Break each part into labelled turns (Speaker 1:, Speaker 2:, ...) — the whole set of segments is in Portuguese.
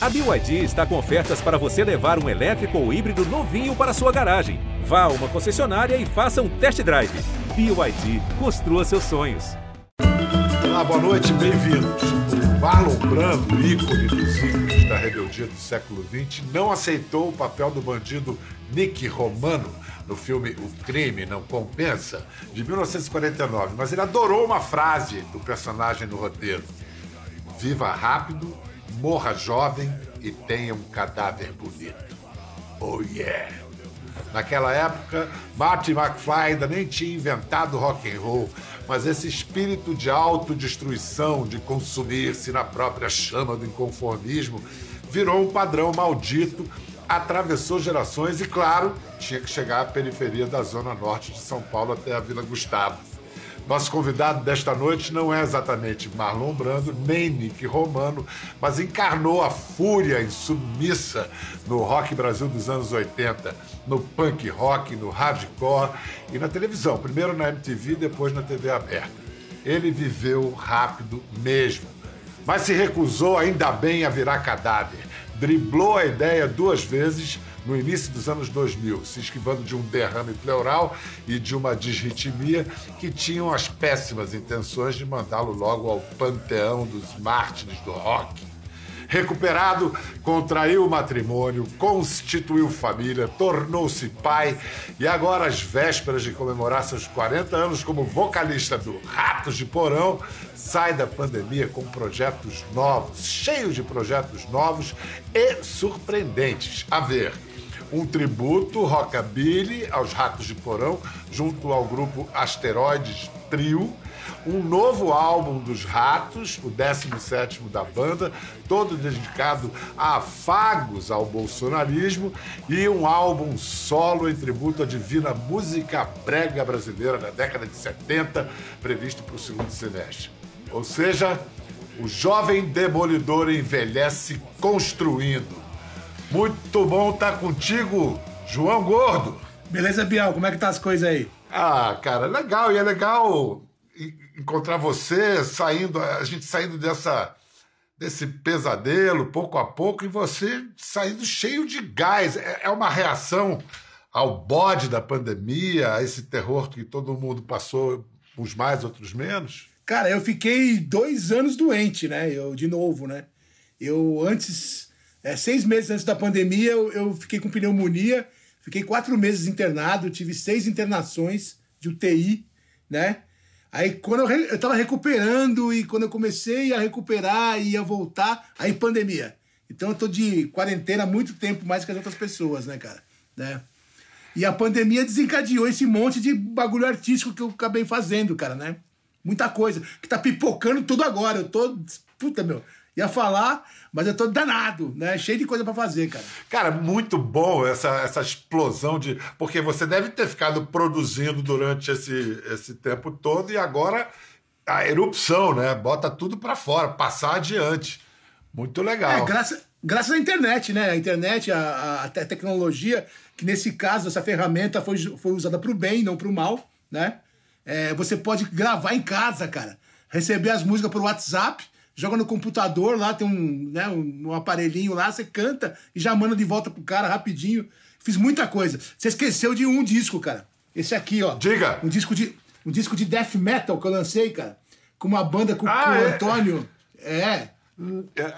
Speaker 1: A BYD está com ofertas para você levar um elétrico ou híbrido novinho para sua garagem. Vá a uma concessionária e faça um test drive. BYD, construa seus sonhos.
Speaker 2: Olá, boa noite, bem-vindos. Marlon Brando, ícone dos ícones da rebeldia do século XX, não aceitou o papel do bandido Nick Romano no filme O Crime Não Compensa, de 1949, mas ele adorou uma frase do personagem no roteiro: Viva rápido, morra jovem e tenha um cadáver bonito. Oh yeah! Naquela época, Marty McFly ainda nem tinha inventado rock and roll, mas esse espírito de autodestruição, de consumir-se na própria chama do inconformismo, virou um padrão maldito, atravessou gerações e, claro, tinha que chegar à periferia da zona norte de São Paulo até a Vila Gustavo. Nosso convidado desta noite não é exatamente Marlon Brando, nem Nick Romano, mas encarnou a fúria insubmissa no rock Brasil dos anos 80, no punk rock, no hardcore e na televisão, primeiro na MTV, depois na TV aberta. Ele viveu rápido mesmo, mas se recusou ainda bem a virar cadáver. Driblou a ideia duas vezes no início dos anos 2000, se esquivando de um derrame pleural e de uma disritmia que tinham as péssimas intenções de mandá-lo logo ao panteão dos mártires do rock. Recuperado, contraiu o matrimônio, constituiu família, tornou-se pai e agora, às vésperas de comemorar seus 40 anos como vocalista do Ratos de Porão, sai da pandemia com projetos novos, cheios de projetos novos e surpreendentes. A ver, um tributo rockabilly aos Ratos de Porão, junto ao grupo Asteroides Trio, um novo álbum dos Ratos, o 17 da banda, todo dedicado a afagos ao bolsonarismo, e um álbum solo em tributo à divina música brega brasileira da década de 70, previsto para o segundo semestre. Ou seja, o jovem demolidor envelhece construindo. Muito bom estar contigo, João Gordo.
Speaker 3: Beleza, Bial? Como é que tá as coisas aí?
Speaker 2: Ah, cara, legal. E é legal encontrar você saindo, a gente saindo dessa desse pesadelo pouco a pouco e você saindo cheio de gás. É, é uma reação ao bode da pandemia, a esse terror que todo mundo passou, uns mais, outros menos?
Speaker 3: Cara, eu fiquei dois anos doente, né? Eu, de novo, né? Eu antes, é, seis meses antes da pandemia, eu, eu fiquei com pneumonia, fiquei quatro meses internado, tive seis internações de UTI, né? Aí quando eu, eu tava recuperando e quando eu comecei a recuperar e ia voltar, aí pandemia. Então eu tô de quarentena há muito tempo mais que as outras pessoas, né, cara? Né? E a pandemia desencadeou esse monte de bagulho artístico que eu acabei fazendo, cara, né? Muita coisa. Que tá pipocando tudo agora. Eu tô. Puta, meu ia falar, mas eu tô danado, né? Cheio de coisa para fazer, cara.
Speaker 2: Cara, muito bom essa, essa explosão de. Porque você deve ter ficado produzindo durante esse, esse tempo todo e agora a erupção, né? Bota tudo para fora, passar adiante. Muito legal.
Speaker 3: É, graças, graças à internet, né? A internet, a, a tecnologia, que nesse caso, essa ferramenta foi, foi usada para o bem, não para o mal, né? É, você pode gravar em casa, cara. Receber as músicas por WhatsApp joga no computador lá, tem um, né, um, um aparelhinho lá, você canta e já manda de volta pro cara rapidinho. Fiz muita coisa. Você esqueceu de um disco, cara. Esse aqui, ó.
Speaker 2: Diga!
Speaker 3: Um disco de, um disco de death metal que eu lancei, cara. Com uma banda com, ah, com é? o Antônio. É.
Speaker 2: é.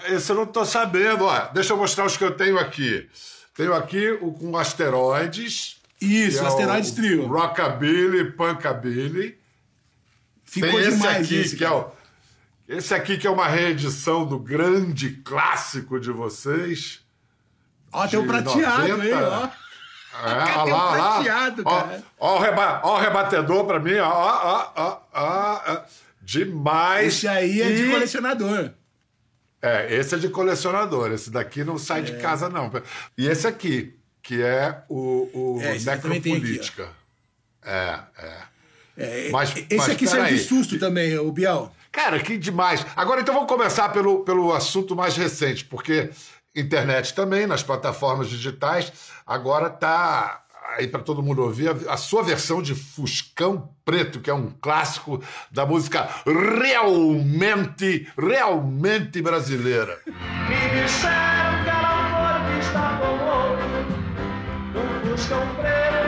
Speaker 2: Esse eu não tô sabendo. Ó, deixa eu mostrar os que eu tenho aqui. Tenho aqui o com asteroides.
Speaker 3: Isso, é asteroides trio.
Speaker 2: Rockabilly, punkabilly.
Speaker 3: Ficou Tem demais
Speaker 2: esse aqui, esse, que cara. é o esse aqui que é uma reedição do grande clássico de vocês.
Speaker 3: Ó, tem um prateado 90. aí, ó.
Speaker 2: É, ó lá, um prateado, lá. Cara. Ó, ó, o reba ó o rebatedor pra mim, ó, ó, ó, ó, Demais.
Speaker 3: Esse aí é e... de colecionador.
Speaker 2: É, esse é de colecionador. Esse daqui não sai é. de casa, não. E esse aqui, que é o, o é, Necropolítica. É, é.
Speaker 3: é. Mas, esse mas, aqui saiu de susto também, o Biel.
Speaker 2: Cara, que demais. Agora, então, vamos começar pelo, pelo assunto mais recente, porque internet também, nas plataformas digitais, agora está aí para todo mundo ouvir a, a, sua versão de Fuscão Preto, que é um clássico da música realmente, realmente brasileira. Me disseram
Speaker 4: que
Speaker 5: era amor que está com outro, um Fuscão Preto.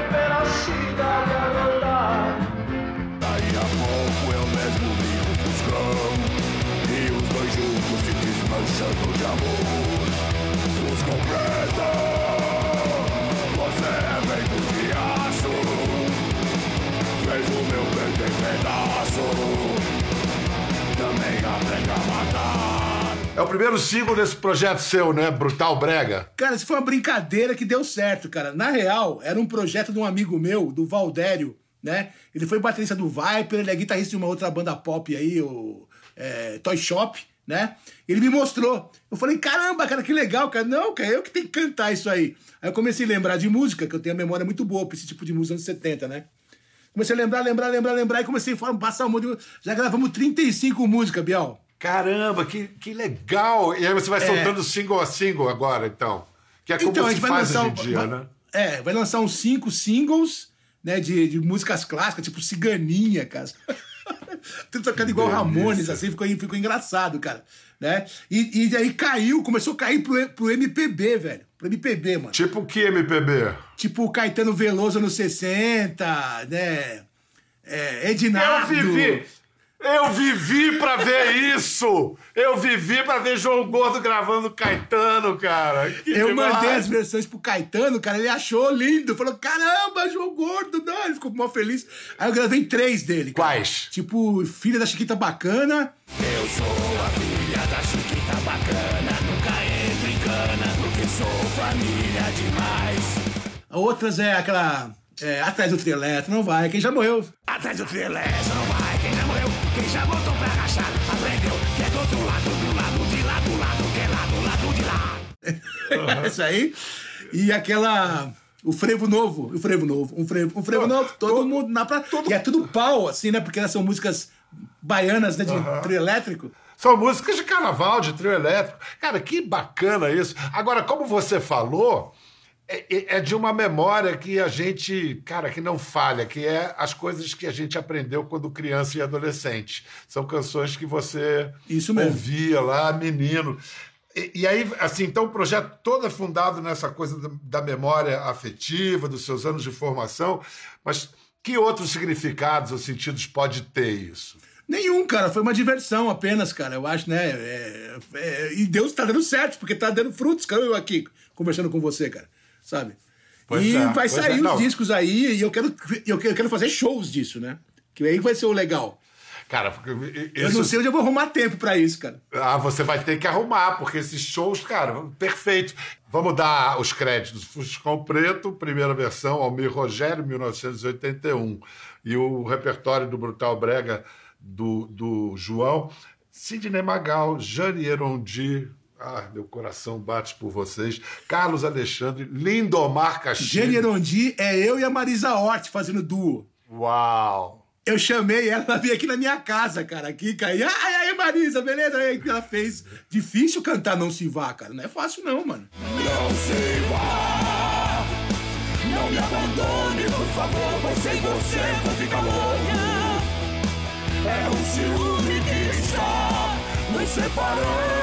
Speaker 5: É o
Speaker 2: primeiro single desse projeto seu, né? Brutal Brega.
Speaker 3: Cara, isso foi uma brincadeira que deu certo, cara. Na real, era um projeto de um amigo meu, do Valdério, né? Ele foi baterista do Viper, ele é guitarrista de uma outra banda pop aí, o é, Toy Shop, né? Ele me mostrou. Eu falei, caramba, cara, que legal, cara. Não, cara, eu que tenho que cantar isso aí. Aí eu comecei a lembrar de música, que eu tenho a memória muito boa pra esse tipo de música dos anos 70, né? Comecei a lembrar, lembrar, lembrar, lembrar, e comecei a passar um monte de... Já gravamos 35 músicas, Bial.
Speaker 2: Caramba, que, que legal! E aí você vai soltando single a single agora, então. Que é como
Speaker 3: Então, a
Speaker 2: se faz
Speaker 3: lançar,
Speaker 2: hoje em dia,
Speaker 3: vai-
Speaker 2: né?
Speaker 3: É, vai lançar uns cinco singles, né, de, de músicas clássicas, tipo Ciganinha, cara. Tudo tocando igual
Speaker 2: Delícia.
Speaker 3: Ramones, assim, ficou, ficou engraçado, cara. Né? E, e aí caiu, começou a cair pro, pro MPB, velho. Pro MPB, mano.
Speaker 2: Tipo que MPB?
Speaker 3: Tipo Caetano Veloso nos 60, né? É, Ednardo.
Speaker 2: Eu vivi! Eu vivi pra ver isso! Eu vivi pra ver João Gordo gravando Caetano, cara! Que
Speaker 3: Eu
Speaker 2: demais.
Speaker 3: mandei as versões pro Caetano, cara, ele achou lindo. Falou, caramba, João Gordo, não. Ele ficou mó feliz. Aí eu gravei três dele. cara.
Speaker 2: Quais?
Speaker 3: Tipo, Filha da Chiquita Bacana.
Speaker 5: Eu sou a filha da chiquita bacana Nunca entro em cana Porque sou família demais
Speaker 3: Outras é aquela. é, Atrás do Trio Elétrico, não vai, quem já morreu.
Speaker 5: Atrás do trilésio não vai Quem já botou pra rachar Aprendeu que é do outro lado, do lado de lá, do lado que é lá, do lado de lá
Speaker 3: Essa aí. E aquela. O frevo novo, o frevo novo, um frevo, um frevo novo, todo, mundo na praia. E é tudo pau, assim, né? Porque elas são músicas baianas, né? De trio elétrico.
Speaker 2: São músicas de carnaval, de trio elétrico. Cara, que bacana isso. Agora, como você falou, é, é- é de uma memória que a gente, cara, que não falha, que é as coisas que a gente aprendeu quando criança e adolescente. São canções que você ouvia lá, menino. E, e aí, assim, então o projeto todo é fundado nessa coisa da, da memória afetiva, dos seus anos de formação, mas que outros significados ou sentidos pode ter isso?
Speaker 3: Nenhum, cara, foi uma diversão apenas, cara, eu acho, né? É, é, e Deus tá dando certo, porque tá dando frutos, cara, eu aqui conversando com você, cara, sabe?
Speaker 2: Pois
Speaker 3: e
Speaker 2: é,
Speaker 3: vai
Speaker 2: pois
Speaker 3: sair
Speaker 2: é,
Speaker 3: os discos aí, e eu quero, eu quero, fazer shows disso, né? Que aí vai ser o legal.
Speaker 2: Cara, porque
Speaker 3: Eu
Speaker 2: isso-
Speaker 3: não sei onde eu vou arrumar tempo pra isso, cara.
Speaker 2: Ah, você vai ter que arrumar, porque esses shows, cara, perfeito. Vamos dar os créditos. Fuscão Preto, primeira versão, Almir Rogério, 1981. E o repertório do Brutal Brega, do, do João. Sidney Magal, Jane Erondi. Ah, meu coração bate por vocês. Carlos Alexandre, Lindomar Castilho.
Speaker 3: Jenny Erondi é eu e a Marisa Hort fazendo duo.
Speaker 2: Uau!
Speaker 3: Eu chamei ela, ela veio aqui na minha casa, cara, aqui. E, ai, ai, Marisa, beleza? Aí que ela fez. Difícil cantar Não Se Vá, cara. Não é fácil não, mano.
Speaker 5: Não se vá Não me abandone, por favor Pois sem você vou ficar louco É um ciúme que está Nos separando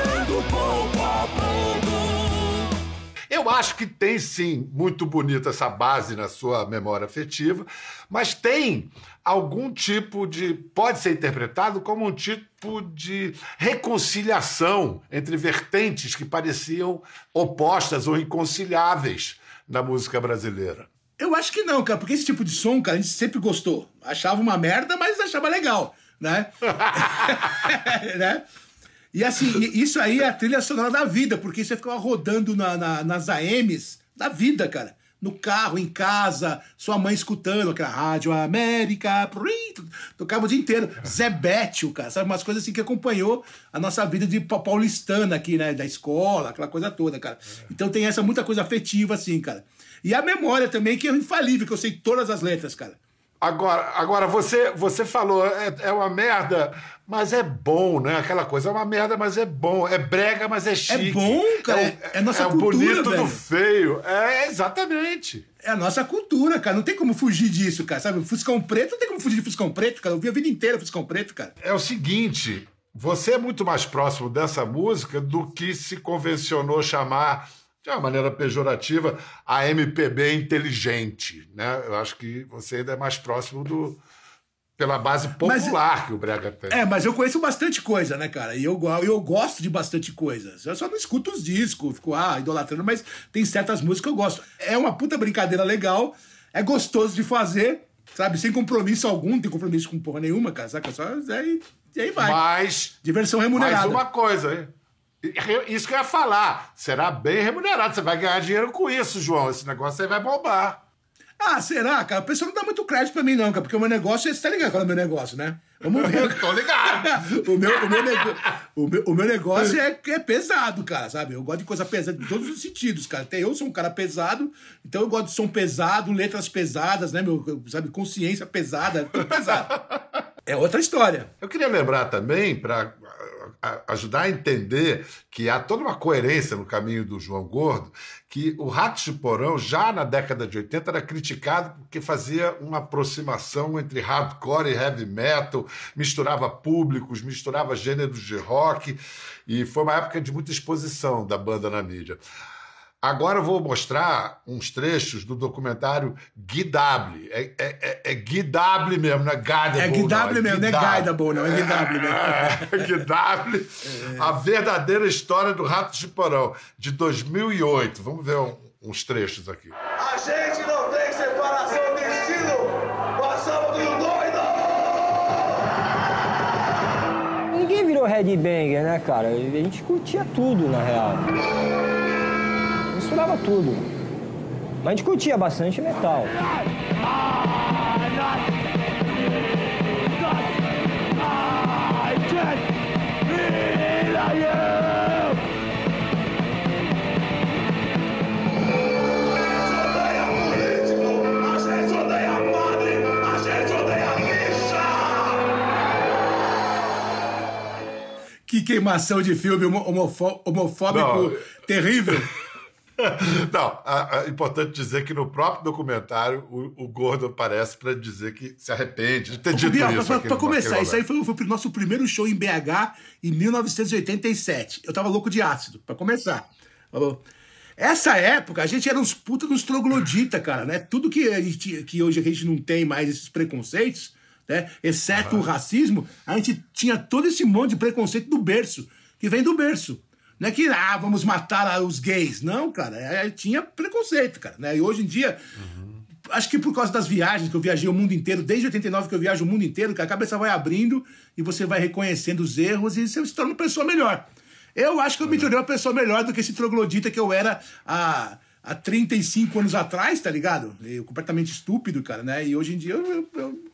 Speaker 2: Eu acho que tem sim muito bonita essa base na sua memória afetiva, mas tem algum tipo de. pode ser interpretado como um tipo de reconciliação entre vertentes que pareciam opostas ou inconciliáveis na música brasileira.
Speaker 3: Eu acho que não, cara, porque esse tipo de som, cara, a gente sempre gostou. Achava uma merda, mas achava legal, né? né? E assim, isso aí é a trilha sonora da vida, porque você ficava rodando na- na- nas AMs da vida, cara. No carro, em casa, sua mãe escutando aquela Rádio América, prim, tocava o dia inteiro. Zé Bétio, cara, sabe? Umas coisas assim que acompanhou a nossa vida de pa- paulistana aqui, né? Da escola, aquela coisa toda, cara. Então tem essa muita coisa afetiva, assim, cara. E a memória também, que é infalível, que eu sei todas as letras, cara.
Speaker 2: Agora, agora você, você falou, é, é uma merda, mas é bom, né? Aquela coisa, é uma merda, mas é bom. É brega, mas é chique.
Speaker 3: bom, cara,
Speaker 2: o-
Speaker 3: é- é nossa
Speaker 2: é o
Speaker 3: cultura,
Speaker 2: bonito
Speaker 3: velho.
Speaker 2: do feio. É, exatamente.
Speaker 3: É a nossa cultura, cara. Não tem como fugir disso, cara. Sabe? Fuscão preto, não tem como fugir de Fuscão preto, cara. Eu vi a vida inteira Fuscão preto, cara.
Speaker 2: É o seguinte, você é muito mais próximo dessa música do que se convencionou chamar de uma maneira pejorativa, a MPB inteligente. Né? Eu acho que você ainda é mais próximo do. pela base popular mas, que o Brega tem.
Speaker 3: É, mas eu conheço bastante coisa, né, cara? E eu, eu gosto de bastante coisas. Eu só não escuto os discos, fico, ah, idolatrando, mas tem certas músicas que eu gosto. É uma puta brincadeira legal, é gostoso de fazer, sabe? Sem compromisso algum, não tem compromisso com porra nenhuma, cara, saca? Só, aí, e aí vai.
Speaker 2: Mas.
Speaker 3: Diversão remunerada.
Speaker 2: Mais uma coisa, hein? Isso que eu ia falar. Será bem remunerado. Você vai ganhar dinheiro com isso, João. Esse negócio aí vai bombar.
Speaker 3: Ah, será, cara? O pessoal não dá muito crédito pra mim, não, cara, porque o meu negócio, você tá ligado qual é o meu negócio, né? Vamos ver.
Speaker 2: Tô ligado.
Speaker 3: o, meu, o, meu nego... o, meu, o meu negócio é, é pesado, cara, sabe? Eu gosto de coisa pesada em todos os sentidos, cara. Até eu sou um cara pesado, então eu gosto de som pesado, letras pesadas, né, meu? Sabe? Consciência pesada, tudo pesado. É outra história.
Speaker 2: Eu queria lembrar também, para ajudar a entender que há toda uma coerência no caminho do João Gordo, que o Ratos de Porão, já na década de 80, era criticado porque fazia uma aproximação entre hardcore e heavy metal, misturava públicos, misturava gêneros de rock, e foi uma época de muita exposição da banda na mídia. Agora eu vou mostrar uns trechos do documentário Guidable. É, é, é, é Guidable mesmo, não é Guidable.
Speaker 3: É Guidable
Speaker 2: não,
Speaker 3: mesmo, não é Guidable, não, é Guidable mesmo.
Speaker 2: É, Guidable. A verdadeira história do Rato de Porão, de 2008. Vamos ver um, uns trechos aqui.
Speaker 4: A gente não tem separação de estilo! Passamos um doido!
Speaker 6: Ninguém virou headbanger, né, cara? A gente curtia tudo, na real misturava tudo. Mas a gente curtia bastante metal.
Speaker 3: Que queimação de filme homofó homofóbico Não. terrível.
Speaker 2: Não, é importante dizer que no próprio documentário o, o Gordo aparece para dizer que se arrepende de ter dito Biel, isso.
Speaker 3: Para começar, isso aí foi, foi o nosso primeiro show em BH em 1987. Eu tava louco de ácido, para começar. Essa época, a gente era uns puta dos trogloditas, cara, né? Tudo que, a gente, que hoje a gente não tem mais esses preconceitos, né? Exceto uhum. o racismo, a gente tinha todo esse monte de preconceito do berço, que vem do berço. Não é que, ah, vamos matar os gays. Não, cara, é, tinha preconceito, cara. Né? E hoje em dia, uhum. acho que por causa das viagens, que eu viajei o mundo inteiro, desde 89 que eu viajo o mundo inteiro, que a cabeça vai abrindo e você vai reconhecendo os erros e você se torna uma pessoa melhor. Eu acho que eu me tornei uma pessoa melhor do que esse troglodita que eu era há, há 35 anos atrás, tá ligado? Eu, completamente estúpido, cara, né? E hoje em dia eu, eu, eu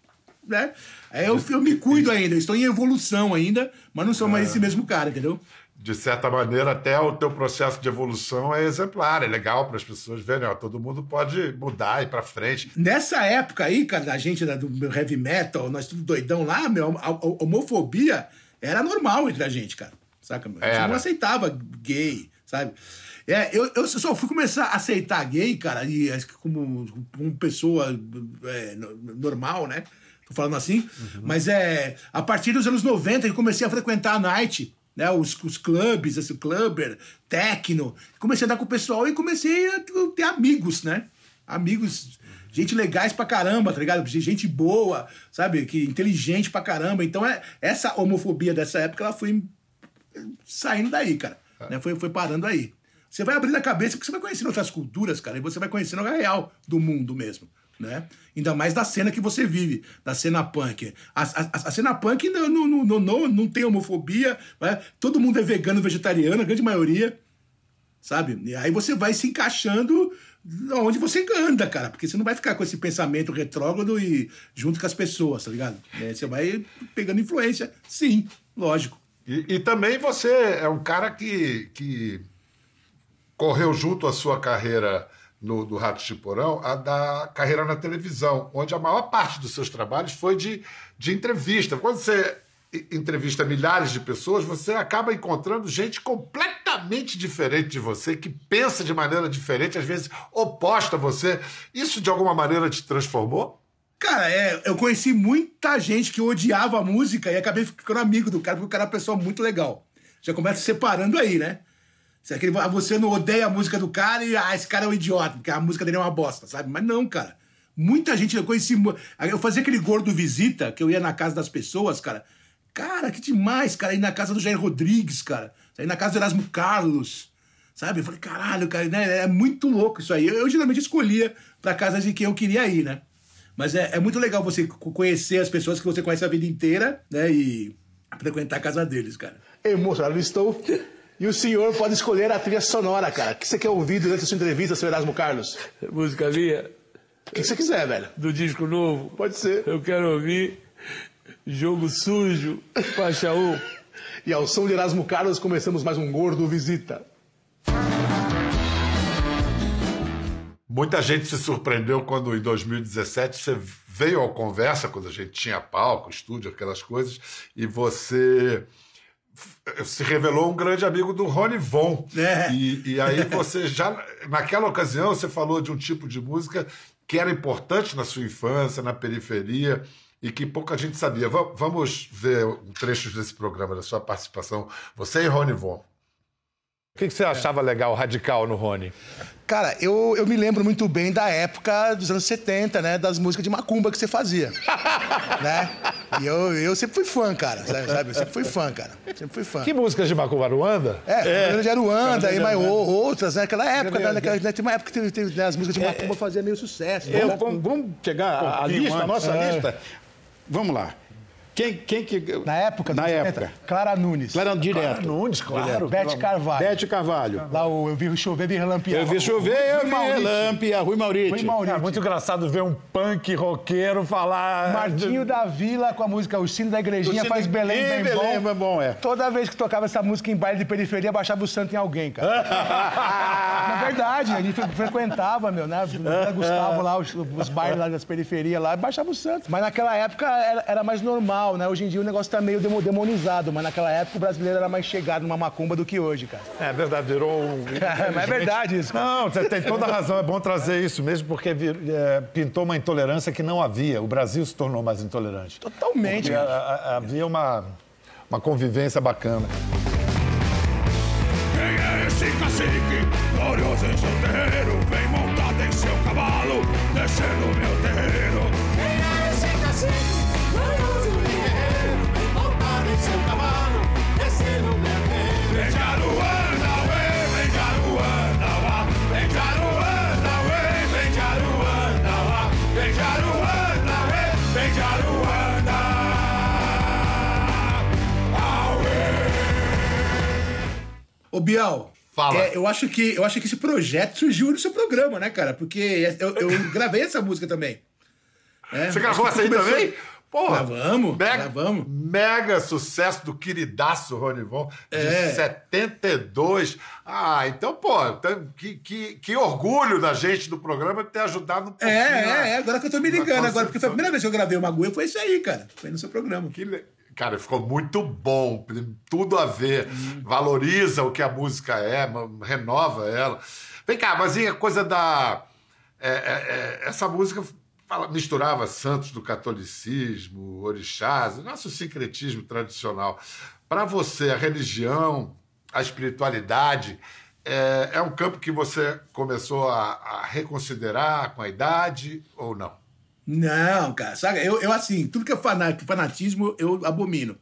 Speaker 3: né? Eu, eu me cuido ainda, estou em evolução ainda, mas não sou mais é. esse mesmo cara, entendeu?
Speaker 2: De certa maneira, até o teu processo de evolução é exemplar, é legal para as pessoas verem, ó, todo mundo pode mudar e para frente.
Speaker 3: Nessa época aí, cara, da gente né, do heavy metal, nós tudo doidão lá, meu, a, a, homofobia era normal entre a gente, cara. Saca? A gente não aceitava gay, sabe? É, eu, eu só fui começar a aceitar gay, cara, e, como, como pessoa é, normal, né? Tô falando assim. Uhum. Mas é a partir dos anos 90 que comecei a frequentar a night né, os, os clubes, esse clubber, techno. Comecei a andar com o pessoal e comecei a ter amigos, né? Amigos, gente legais pra caramba, tá ligado? Gente boa, sabe? Que inteligente pra caramba. Então, é, essa homofobia dessa época, ela foi saindo daí, cara. É. Né? Foi, foi parando aí. Você vai abrindo a cabeça porque você vai conhecendo outras culturas, cara, e você vai conhecendo a real do mundo mesmo né? Ainda mais da cena que você vive, da cena punk. A, a, a cena punk não, não, não, não, não tem homofobia, né? todo mundo é vegano, vegetariano, a grande maioria, sabe? E aí você vai se encaixando onde você anda, cara, porque você não vai ficar com esse pensamento retrógrado e junto com as pessoas, tá ligado? É, você vai pegando influência, sim, lógico.
Speaker 2: E, e também você é um cara que, que correu junto à sua carreira no, do Ratos de Porão, a da carreira na televisão, onde a maior parte dos seus trabalhos foi de, de entrevista. Quando você entrevista milhares de pessoas, você acaba encontrando gente completamente diferente de você, que pensa de maneira diferente, às vezes oposta a você. Isso de alguma maneira te transformou?
Speaker 3: Cara, é, eu conheci muita gente que odiava a música e acabei ficando amigo do cara, porque o cara é uma pessoa muito legal. Já começa separando aí, né? Se aquele, você não odeia a música do cara e ah, esse cara é um idiota, porque a música dele é uma bosta, sabe? Mas não, cara. Muita gente eu conheci. Eu fazia aquele gordo visita, que eu ia na casa das pessoas, cara. Cara, que demais, cara. Ir na casa do Jair Rodrigues, cara. Ir na casa do Erasmo Carlos. Sabe? Eu falei, caralho, cara, né? É muito louco isso aí. Eu, eu geralmente escolhia pra casa de quem eu queria ir, né? Mas é, é muito legal você co- conhecer as pessoas que você conhece a vida inteira, né? E frequentar a casa deles, cara.
Speaker 7: Emocionado estou. E o senhor pode escolher a trilha sonora, cara. O que você quer ouvir durante a sua entrevista, seu Erasmo Carlos?
Speaker 8: Música minha,
Speaker 7: O que você quiser, velho.
Speaker 8: do disco novo.
Speaker 7: Pode ser.
Speaker 8: Eu quero ouvir Jogo Sujo, faixa 1.
Speaker 7: E ao som de Erasmo Carlos, começamos mais um Gordo Visita.
Speaker 2: Muita gente se surpreendeu quando, em 2017, você veio ao Conversa, quando a gente tinha palco, estúdio, aquelas coisas, e você se revelou um grande amigo do Rony Von.
Speaker 3: É.
Speaker 2: E, e aí você já, naquela ocasião, você falou de um tipo de música que era importante na sua infância, na periferia, e que pouca gente sabia. Va- Vamos ver trechos desse programa, da sua participação, você e Rony Von.
Speaker 9: O que, que você achava legal, radical no Rony?
Speaker 7: Cara, eu, eu me lembro muito bem da época dos anos 70, né? Das músicas de macumba que você fazia. né? E eu, eu sempre fui fã, cara. Sabe? sabe? Eu sempre fui fã, cara. Sempre fui fã.
Speaker 9: Que músicas de Macumba Ruanda?
Speaker 7: É, é. de Aruanda e mais outras, né? Naquela época, né? Naquela, né? Tem uma época que teve, teve, né? as músicas de macumba faziam meio sucesso.
Speaker 9: Eu-
Speaker 7: né?
Speaker 9: vamos, vamos pegar a, a
Speaker 10: pouquinho
Speaker 9: lista, a nossa
Speaker 10: É.
Speaker 9: lista? Vamos lá. Quem, quem que.
Speaker 7: Na época,
Speaker 10: Na época.
Speaker 7: 70, Clara Nunes.
Speaker 10: Clara direto.
Speaker 9: Nunes, claro.
Speaker 7: Bete Carvalho.
Speaker 10: Bete Carvalho.
Speaker 7: Lá o Eu Vi Chover, Vi Relampiar.
Speaker 10: Eu vi chover, eu vi relâmpia, Rui Mauriti.
Speaker 7: Rui Mauriti.
Speaker 9: É muito engraçado ver um punk roqueiro falar.
Speaker 7: Martinho da Vila com a música O Sino da Igrejinha
Speaker 10: Sino
Speaker 7: faz Belém bem
Speaker 10: Belém
Speaker 7: bom.
Speaker 10: é bom, é.
Speaker 7: Toda vez que tocava essa música em baile de periferia, baixava o santo em alguém, cara. Na verdade, a gente fre- frequentava, meu, né? Gustavo lá, os, os bailes lá das periferias lá, baixava o santo. Mas naquela época era, era mais normal, né? Hoje em dia o negócio tá meio demo- demonizado, mas naquela época o brasileiro era mais chegado numa macumba do que hoje, cara.
Speaker 9: É verdade, virou um.
Speaker 7: Mas é verdade isso.
Speaker 9: Não, você tem toda a razão, é bom trazer isso mesmo, porque vir- é, pintou uma intolerância que não havia. O Brasil se tornou mais intolerante.
Speaker 7: Totalmente, cara.
Speaker 9: a- a- havia uma, uma convivência bacana.
Speaker 5: Quem é esse cacique? Glorioso em seu terreiro, vem montado em seu cavalo, descendo meu terreiro. Quem é esse cacique?
Speaker 3: Ô, Bial.
Speaker 2: Fala.
Speaker 3: é, eu, acho que, eu acho que esse projeto surgiu no seu programa, né, cara? Porque eu, eu gravei essa música também. É,
Speaker 2: Você gravou essa aí
Speaker 3: começou-
Speaker 2: também? Porra,
Speaker 3: Gravamos,
Speaker 2: mega,
Speaker 3: gravamos.
Speaker 2: Mega sucesso do queridaço Ronivon, de
Speaker 3: É.
Speaker 2: 72. Ah, então, pô, então, que, que, que orgulho da gente do programa ter ajudado um pouquinho.
Speaker 3: É,
Speaker 2: na-
Speaker 3: é, é, agora que eu tô me ligando, agora, porque foi a primeira vez que eu gravei uma agulha, foi isso aí, cara. Foi no seu programa.
Speaker 2: Que Cara, ficou muito bom, tudo a ver. Valoriza o que a música é, renova ela. Vem cá, mas e a coisa da. é, é, é, essa música fala- misturava santos do catolicismo, orixás, nosso sincretismo tradicional. Para você, a religião, a espiritualidade, é, é um campo que você começou a, a reconsiderar com a idade ou não?
Speaker 3: Não, cara, sabe? Eu, eu assim, tudo que é fana- fanatismo, eu abomino,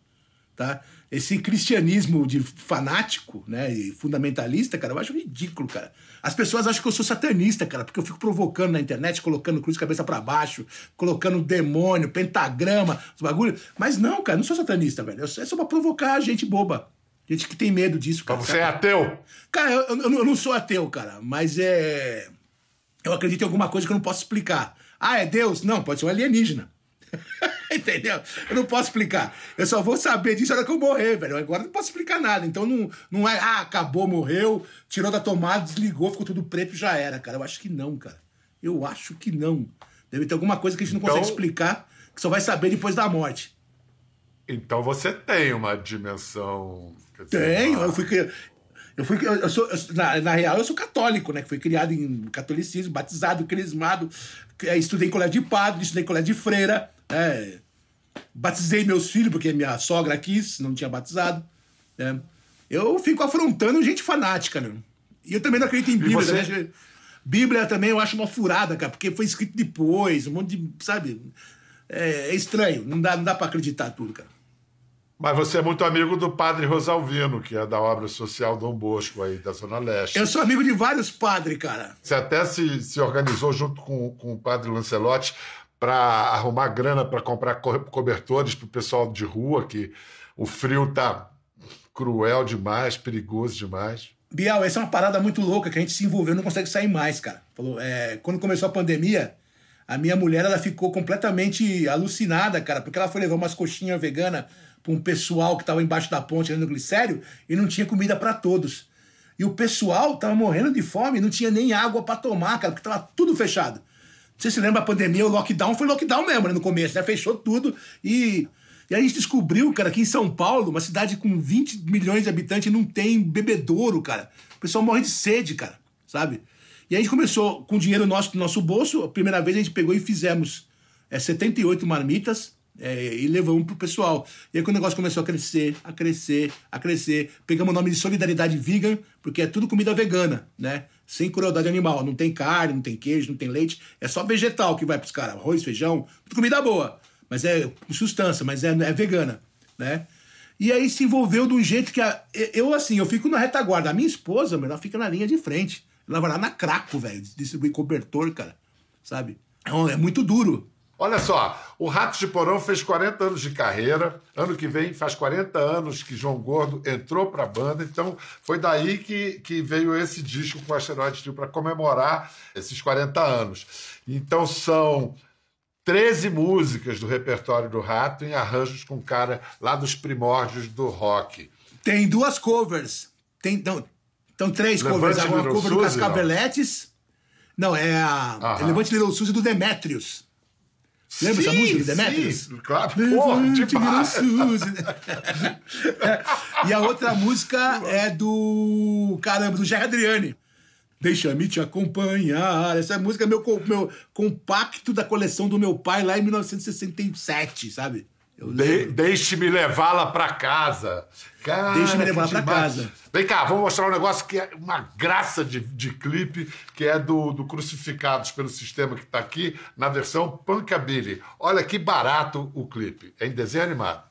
Speaker 3: tá? Esse cristianismo de fanático, né, e fundamentalista, cara, eu acho ridículo, cara. As pessoas acham que eu sou satanista, cara, porque eu fico provocando na internet, colocando cruz cabeça pra baixo, colocando demônio, pentagrama, os bagulho. Mas não, cara, eu não sou satanista, velho. É só pra provocar gente boba. Gente que tem medo disso, cara.
Speaker 2: Então você é ateu?
Speaker 3: Cara, eu, eu não- eu não sou ateu, cara, mas é. Eu acredito em alguma coisa que eu não posso explicar. Ah, é Deus? Não, pode ser um alienígena. Entendeu? Eu não posso explicar. Eu só vou saber disso na hora que eu morrer, velho. Agora eu não posso explicar nada. Então não, não é, ah, acabou, morreu, tirou da tomada, desligou, ficou tudo preto e já era, cara. Eu acho que não, cara. Eu acho que não. Deve ter alguma coisa que a gente não
Speaker 2: Então-
Speaker 3: consegue explicar, que só vai saber depois da morte.
Speaker 2: Então você tem uma dimensão. dizer,
Speaker 3: Tenho,
Speaker 2: uma-
Speaker 3: eu fui eu fui eu sou eu na, na real eu sou católico, né, que fui criado em catolicismo, batizado, crismado, eh, estudei em colégio de padre, estudei em colégio de freira, é, batizei meus filhos porque minha sogra quis, não tinha batizado, né? Eu fico afrontando gente fanática, né? E eu também não acredito em Bíblia. Né? Bíblia também eu acho uma furada, cara, porque foi escrito depois, um monte de. Sabe? É, é estranho, não dá, não dá pra acreditar tudo, cara.
Speaker 2: Mas você é muito amigo do padre Rosalvino, que é da obra social Dom Bosco aí, da Zona Leste.
Speaker 3: Eu sou amigo de vários padres, cara.
Speaker 2: Você até se, se organizou junto com, com o padre Lancelotti para arrumar grana para comprar co- cobertores para o pessoal de rua, que o frio tá cruel demais, perigoso demais.
Speaker 3: Bial, essa é uma parada muito louca que a gente se envolveu, não consegue sair mais, cara. Falou, é, quando começou a pandemia, a minha mulher ela ficou completamente alucinada, cara, porque ela foi levar umas coxinhas veganas pra um pessoal que tava embaixo da ponte no glicério e não tinha comida pra todos. E o pessoal tava morrendo de fome, não tinha nem água pra tomar, cara, porque tava tudo fechado. Você se lembra a pandemia, o lockdown foi lockdown mesmo, né, no começo, né? Fechou tudo e. E a gente descobriu, cara, que em São Paulo, uma cidade com 20 milhões de habitantes, não tem bebedouro, cara. O pessoal morre de sede, cara, sabe? E a gente começou com dinheiro nosso do nosso bolso. A primeira vez a gente pegou e fizemos é, 78 marmitas é, e levamos pro pessoal. E aí quando o negócio começou a crescer, a crescer, a crescer, pegamos o nome de Solidariedade Vegan, porque é tudo comida vegana, né? Sem crueldade animal. Não tem carne, não tem queijo, não tem leite. É só vegetal que vai pros caras. Arroz, feijão, tudo comida boa. Mas é com substância, mas é, é vegana, né? E aí se envolveu de um jeito que. A, eu, assim, eu fico na retaguarda. A minha esposa, ela fica na linha de frente. Ela vai lá na Craco, velho, distribuir cobertor, cara. Sabe? É, é muito duro.
Speaker 2: Olha só, o Ratos de Porão fez 40 anos de carreira. Ano que vem faz 40 anos que João Gordo entrou para a banda. Então foi daí que, que veio esse disco com o Asteroide Trio para comemorar esses 40 anos. Então são 13 músicas do repertório do Rato em arranjos com cara lá dos primórdios do rock.
Speaker 3: Tem duas covers. Tem, não, então, três
Speaker 2: Levante
Speaker 3: covers. Uma
Speaker 2: Little
Speaker 3: cover do
Speaker 2: Suzy,
Speaker 3: Cascaveletes. Não, é a
Speaker 2: Aham.
Speaker 3: Levante Little Suzy do Demetrius. Lembra essa
Speaker 2: Sim,
Speaker 3: música do Demetrius?
Speaker 2: sim, claro. Porra, demais.
Speaker 3: E a outra música é do. Caramba, do Jerry Adriani. Deixa-me te acompanhar. Essa música é meu, meu compacto da coleção do meu pai lá em 1967, sabe? Eu
Speaker 2: De- Deixe-me levá-la para casa.
Speaker 3: Deixe-me pra
Speaker 2: demais.
Speaker 3: casa.
Speaker 2: Vem cá, vou mostrar um negócio que é uma graça de, de clipe, que é do, do Crucificados pelo Sistema, que está aqui, na versão Punkabilly. Olha que barato o clipe. É em desenho animado.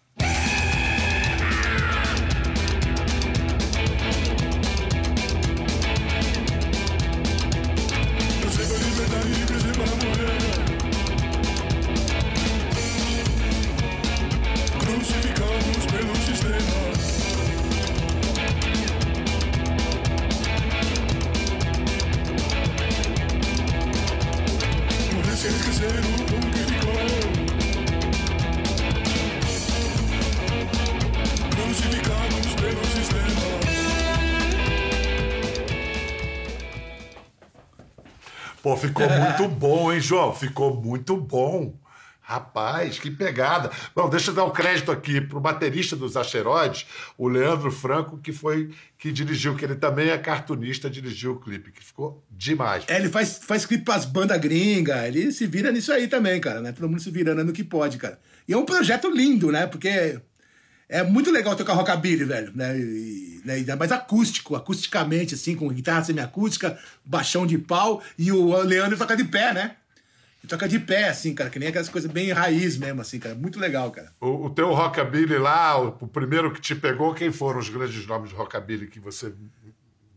Speaker 2: Pô, ficou muito bom, hein, João? Ficou muito bom. Rapaz, que pegada. Bom, deixa eu dar um crédito aqui pro baterista dos Asteroides, o Leandro Franco, que foi que dirigiu, que ele também é cartunista, dirigiu o clipe, que ficou demais.
Speaker 3: É, ele faz, faz clipe pras bandas gringas, ele se vira nisso aí também, cara, né? Todo mundo se virando no que pode, cara. E é um projeto lindo, né? Porque é muito legal tocar rockabilly, velho, né? E, né? Ainda mais acústico, acusticamente, assim, com guitarra semiacústica, baixão de pau, e o Leandro toca de pé, né? Ele toca de pé, assim, cara, que nem aquelas coisas bem raiz mesmo, assim, cara. Muito legal, cara.
Speaker 2: O, o teu rockabilly lá, o, o primeiro que te pegou, quem foram os grandes nomes de rockabilly que você,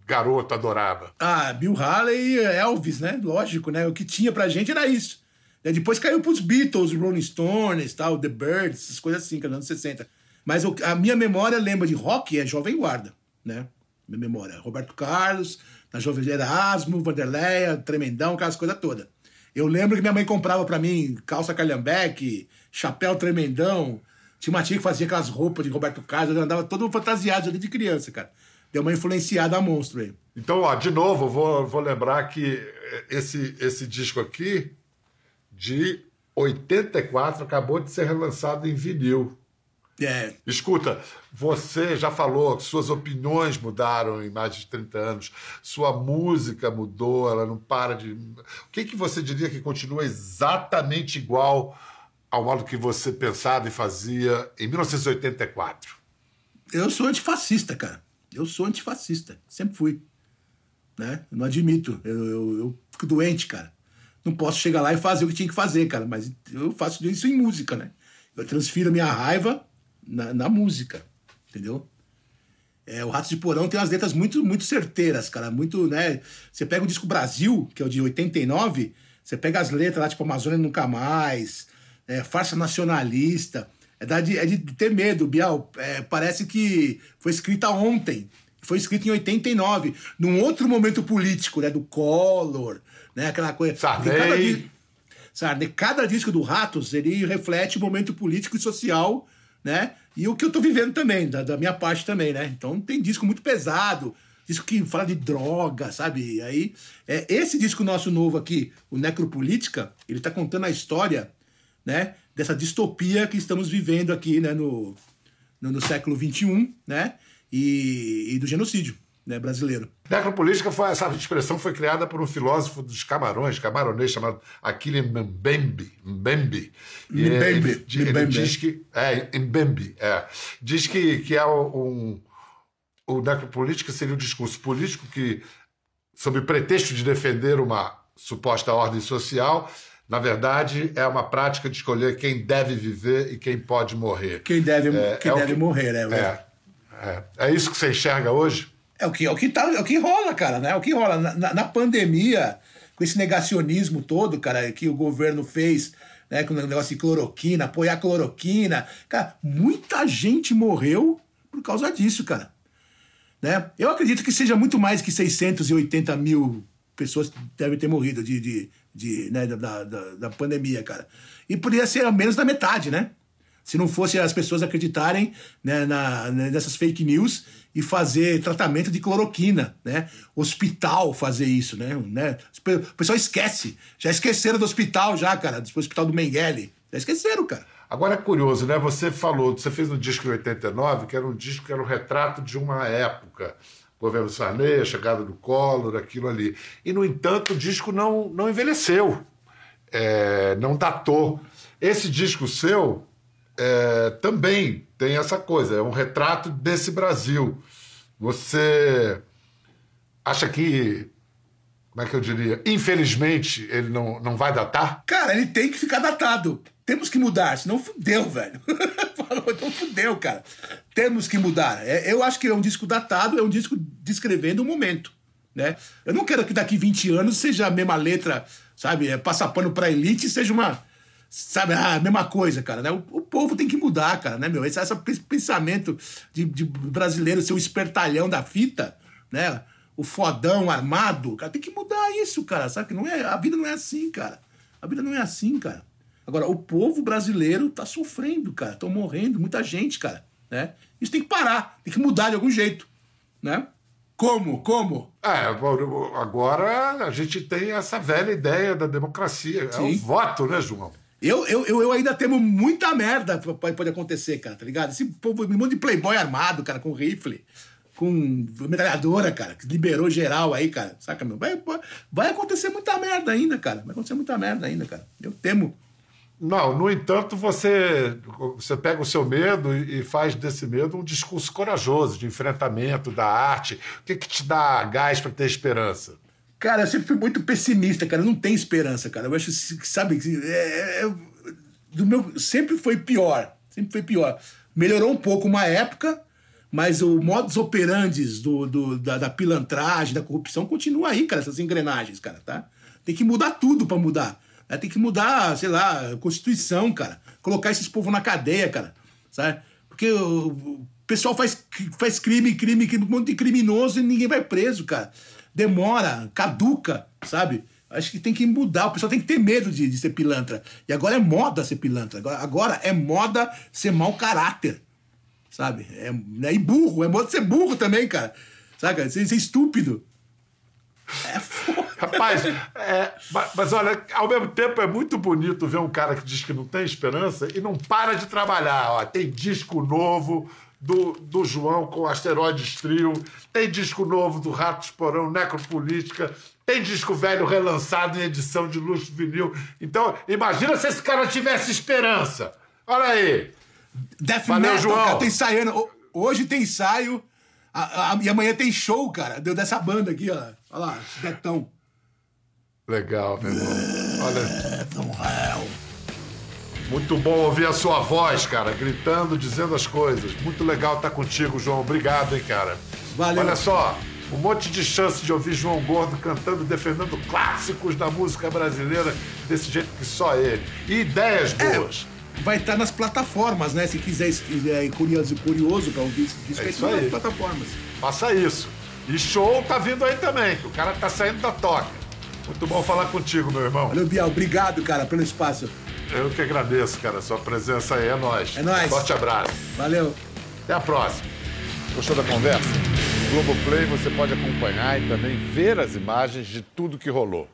Speaker 2: garoto, adorava?
Speaker 3: Ah, Bill Haley, Elvis, né? Lógico, né? O que tinha pra gente era isso. Daí Depois caiu pros Beatles, Rolling Stones, tal, The Birds, essas coisas assim, que é nos anos 60. Mas o- a minha memória lembra de rock é Jovem Guarda, né? Minha memória. Roberto Carlos, na Jovem Erasmo, Vanderleia, Tremendão, aquelas coisas todas. Eu lembro que minha mãe comprava pra mim calça calhambeque, chapéu tremendão. Tinha uma tia que fazia aquelas roupas de Roberto Carlos, eu andava todo fantasiado ali de criança, cara. Deu uma influenciada a monstro aí.
Speaker 2: Então, ó, de novo, vou, vou lembrar que esse, esse disco aqui, de 84, acabou de ser relançado em vinil.
Speaker 3: É,
Speaker 2: Escuta, você já falou que suas opiniões mudaram em mais de 30 anos, sua música mudou, ela não para de. O que, que você diria que continua exatamente igual ao modo que você pensava e fazia em 1984?
Speaker 3: eu sou antifascista, cara. Eu sou antifascista, sempre fui. Né? Eu não admito. Eu, eu, eu fico doente, cara. Não posso chegar lá e fazer o que tinha que fazer, cara. Mas eu faço isso em música, né? Eu transfiro a minha raiva na, na música, entendeu? É, o Ratos de Porão tem umas letras muito, muito certeiras, cara. Muito, né? Você pega o disco Brasil, que é o de 89, você pega as letras lá, tipo Amazônia Nunca Mais, é, Farsa Nacionalista. É, da- de, é de ter medo, Bial. É, parece que foi escrita ontem. Foi escrita em 89, num outro momento político, né? Do Collor, né? Aquela coisa.
Speaker 2: Sarney.
Speaker 3: Cada Sabe, cada disco do Ratos, ele reflete o momento político e social, né? E o que eu tô vivendo também, da, da minha parte também, né? Então tem disco muito pesado, disco que fala de droga, sabe? E aí, é, esse disco nosso novo aqui, o Necropolítica, ele tá contando a história, né? Dessa distopia que estamos vivendo aqui, né? No, no, no século XXI, né? E, e do genocídio, né? Brasileiro.
Speaker 2: Necropolítica foi essa expressão foi criada por um filósofo dos Camarões, camaronês chamado Aquile Mbembe, Mbembe. E
Speaker 3: Mbembe,
Speaker 2: ele, ele
Speaker 3: Mbembe.
Speaker 2: diz que é Mbembe, é, diz que que é um o necropolítica seria um discurso político que sob pretexto de defender uma suposta ordem social, na verdade é uma prática de escolher quem deve viver e quem pode morrer.
Speaker 3: Quem deve,
Speaker 2: É,
Speaker 3: quem
Speaker 2: é
Speaker 3: deve
Speaker 2: que-
Speaker 3: morrer, né?
Speaker 2: É, é, é isso que você enxerga hoje?
Speaker 3: É o que, é o que, tá, é o que rola, cara, né? É o que rola. Na, na- pandemia, com esse negacionismo todo, cara, que o governo fez, né? Com o negócio de cloroquina, apoiar cloroquina. Cara, muita gente morreu por causa disso, cara. Né? Eu acredito que seja muito mais que 680 mil pessoas devem ter morrido de, de, de, né, da, da, da pandemia, cara. E poderia ser menos da metade, né? Se não fosse as pessoas acreditarem né, na, né, nessas fake news e fazer tratamento de cloroquina, né? Hospital fazer isso, né? né? O pessoal esquece. Já esqueceram do hospital já, cara. Do hospital do Mengele. Já esqueceram, cara.
Speaker 2: Agora é curioso, né? Você falou, você fez um disco em 89, que era um disco que era um retrato de uma época. Governo Sarney, a chegada do Collor, aquilo ali. E, no entanto, o disco não, não envelheceu, é, não datou. Esse disco seu é, também tem essa coisa, é um retrato desse Brasil. Você acha que, como é que eu diria, infelizmente ele não, não vai datar?
Speaker 3: Cara, ele tem que ficar datado. Temos que mudar, senão fudeu, velho. Falou, então fudeu, cara. Temos que mudar. É, eu acho que é um disco datado, é um disco descrevendo o momento. Né? Eu não quero que daqui 20 anos seja a mesma letra, sabe? É, passar pano pra elite seja uma. Sabe, a mesma coisa, cara. Né? O, o povo tem que mudar, cara, né, meu? Esse, esse pensamento de, de brasileiro ser o espertalhão da fita, né? O fodão armado, cara, tem que mudar isso, cara. Sabe que não é, a vida não é assim, cara. A vida não é assim, cara. Agora, o povo brasileiro tá sofrendo, cara. Estão morrendo, muita gente, cara. Né? Isso tem que parar, tem que mudar de algum jeito. Né? Como? Como?
Speaker 2: É, agora a gente tem essa velha ideia da democracia. É o voto, né, João?
Speaker 3: Eu, eu, eu, ainda temo muita merda que pode, pode acontecer, cara, tá ligado? Esse povo, um monte de playboy armado, cara, com rifle, com metralhadora, cara, que liberou geral aí, cara, saca, meu? Vai, vai acontecer muita merda ainda, cara. Vai acontecer muita merda ainda, cara. Eu temo.
Speaker 2: Não, no entanto, você, você pega o seu medo e faz desse medo um discurso corajoso, de enfrentamento da arte. O que, que te dá gás para ter esperança?
Speaker 3: Cara, eu sempre fui muito pessimista, cara. Não tem esperança, cara. Eu acho que, sabe, é, é, do meu, sempre foi pior. Sempre foi pior. Melhorou um pouco uma época, mas o modus operandi do, do, da, da pilantragem, da corrupção, continua aí, cara, essas engrenagens, cara, tá? Tem que mudar tudo para mudar. Né? Tem que mudar, sei lá, a Constituição, cara. Colocar esses povos na cadeia, cara. Sabe? Porque o, pessoal faz, faz crime, crime, crime, um monte de criminoso e ninguém vai preso, cara. Demora, caduca, sabe? Acho que tem que mudar. O pessoal tem que ter medo de, de ser pilantra. E agora é moda ser pilantra. Agora, agora é moda ser mau caráter. Sabe? É, né? E burro. É moda ser burro também, cara. Saca? Ser, ser estúpido. É foda.
Speaker 2: Rapaz, é, mas, mas, olha, ao mesmo tempo é muito bonito ver um cara que diz que não tem esperança e não para de trabalhar. Ó. Tem disco novo do, do João com Asteroides Trio, tem disco novo do Ratos Porão, Necropolítica, tem disco velho relançado em edição de luxo vinil. Então, imagina se esse cara tivesse esperança. Olha aí.
Speaker 3: Death
Speaker 2: Valeu,
Speaker 3: Metal,
Speaker 2: João.
Speaker 3: cara, tá ensaiando. Hoje tem ensaio. A- a- e amanhã tem show, cara, deu dessa banda aqui, ó. Olha lá, Betão.
Speaker 2: Legal, meu irmão. Olha. Muito bom ouvir a sua voz, cara, gritando, dizendo as coisas. Muito legal estar contigo, João. Obrigado, hein, cara.
Speaker 3: Valeu.
Speaker 2: Olha só, um monte de chance de ouvir João Gordo cantando, defendendo clássicos da música brasileira desse jeito que só ele. E ideias boas.
Speaker 3: Vai estar nas plataformas, né? Se quiser, se quiser ir curioso, curioso pra ouvir esse disco,
Speaker 2: É
Speaker 3: aí
Speaker 2: isso
Speaker 3: tá nas
Speaker 2: aí.
Speaker 3: plataformas.
Speaker 2: Faça isso. E show tá vindo aí também, que o cara tá saindo da toca. Muito bom falar contigo, meu irmão.
Speaker 3: Valeu, Bial. Obrigado, cara, pelo espaço.
Speaker 2: Eu que agradeço, cara. Sua presença aí é nóis.
Speaker 3: É nóis.
Speaker 2: Forte abraço.
Speaker 3: Valeu.
Speaker 2: Até a próxima.
Speaker 11: Gostou da conversa? No Globoplay você pode acompanhar e também ver as imagens de tudo que rolou.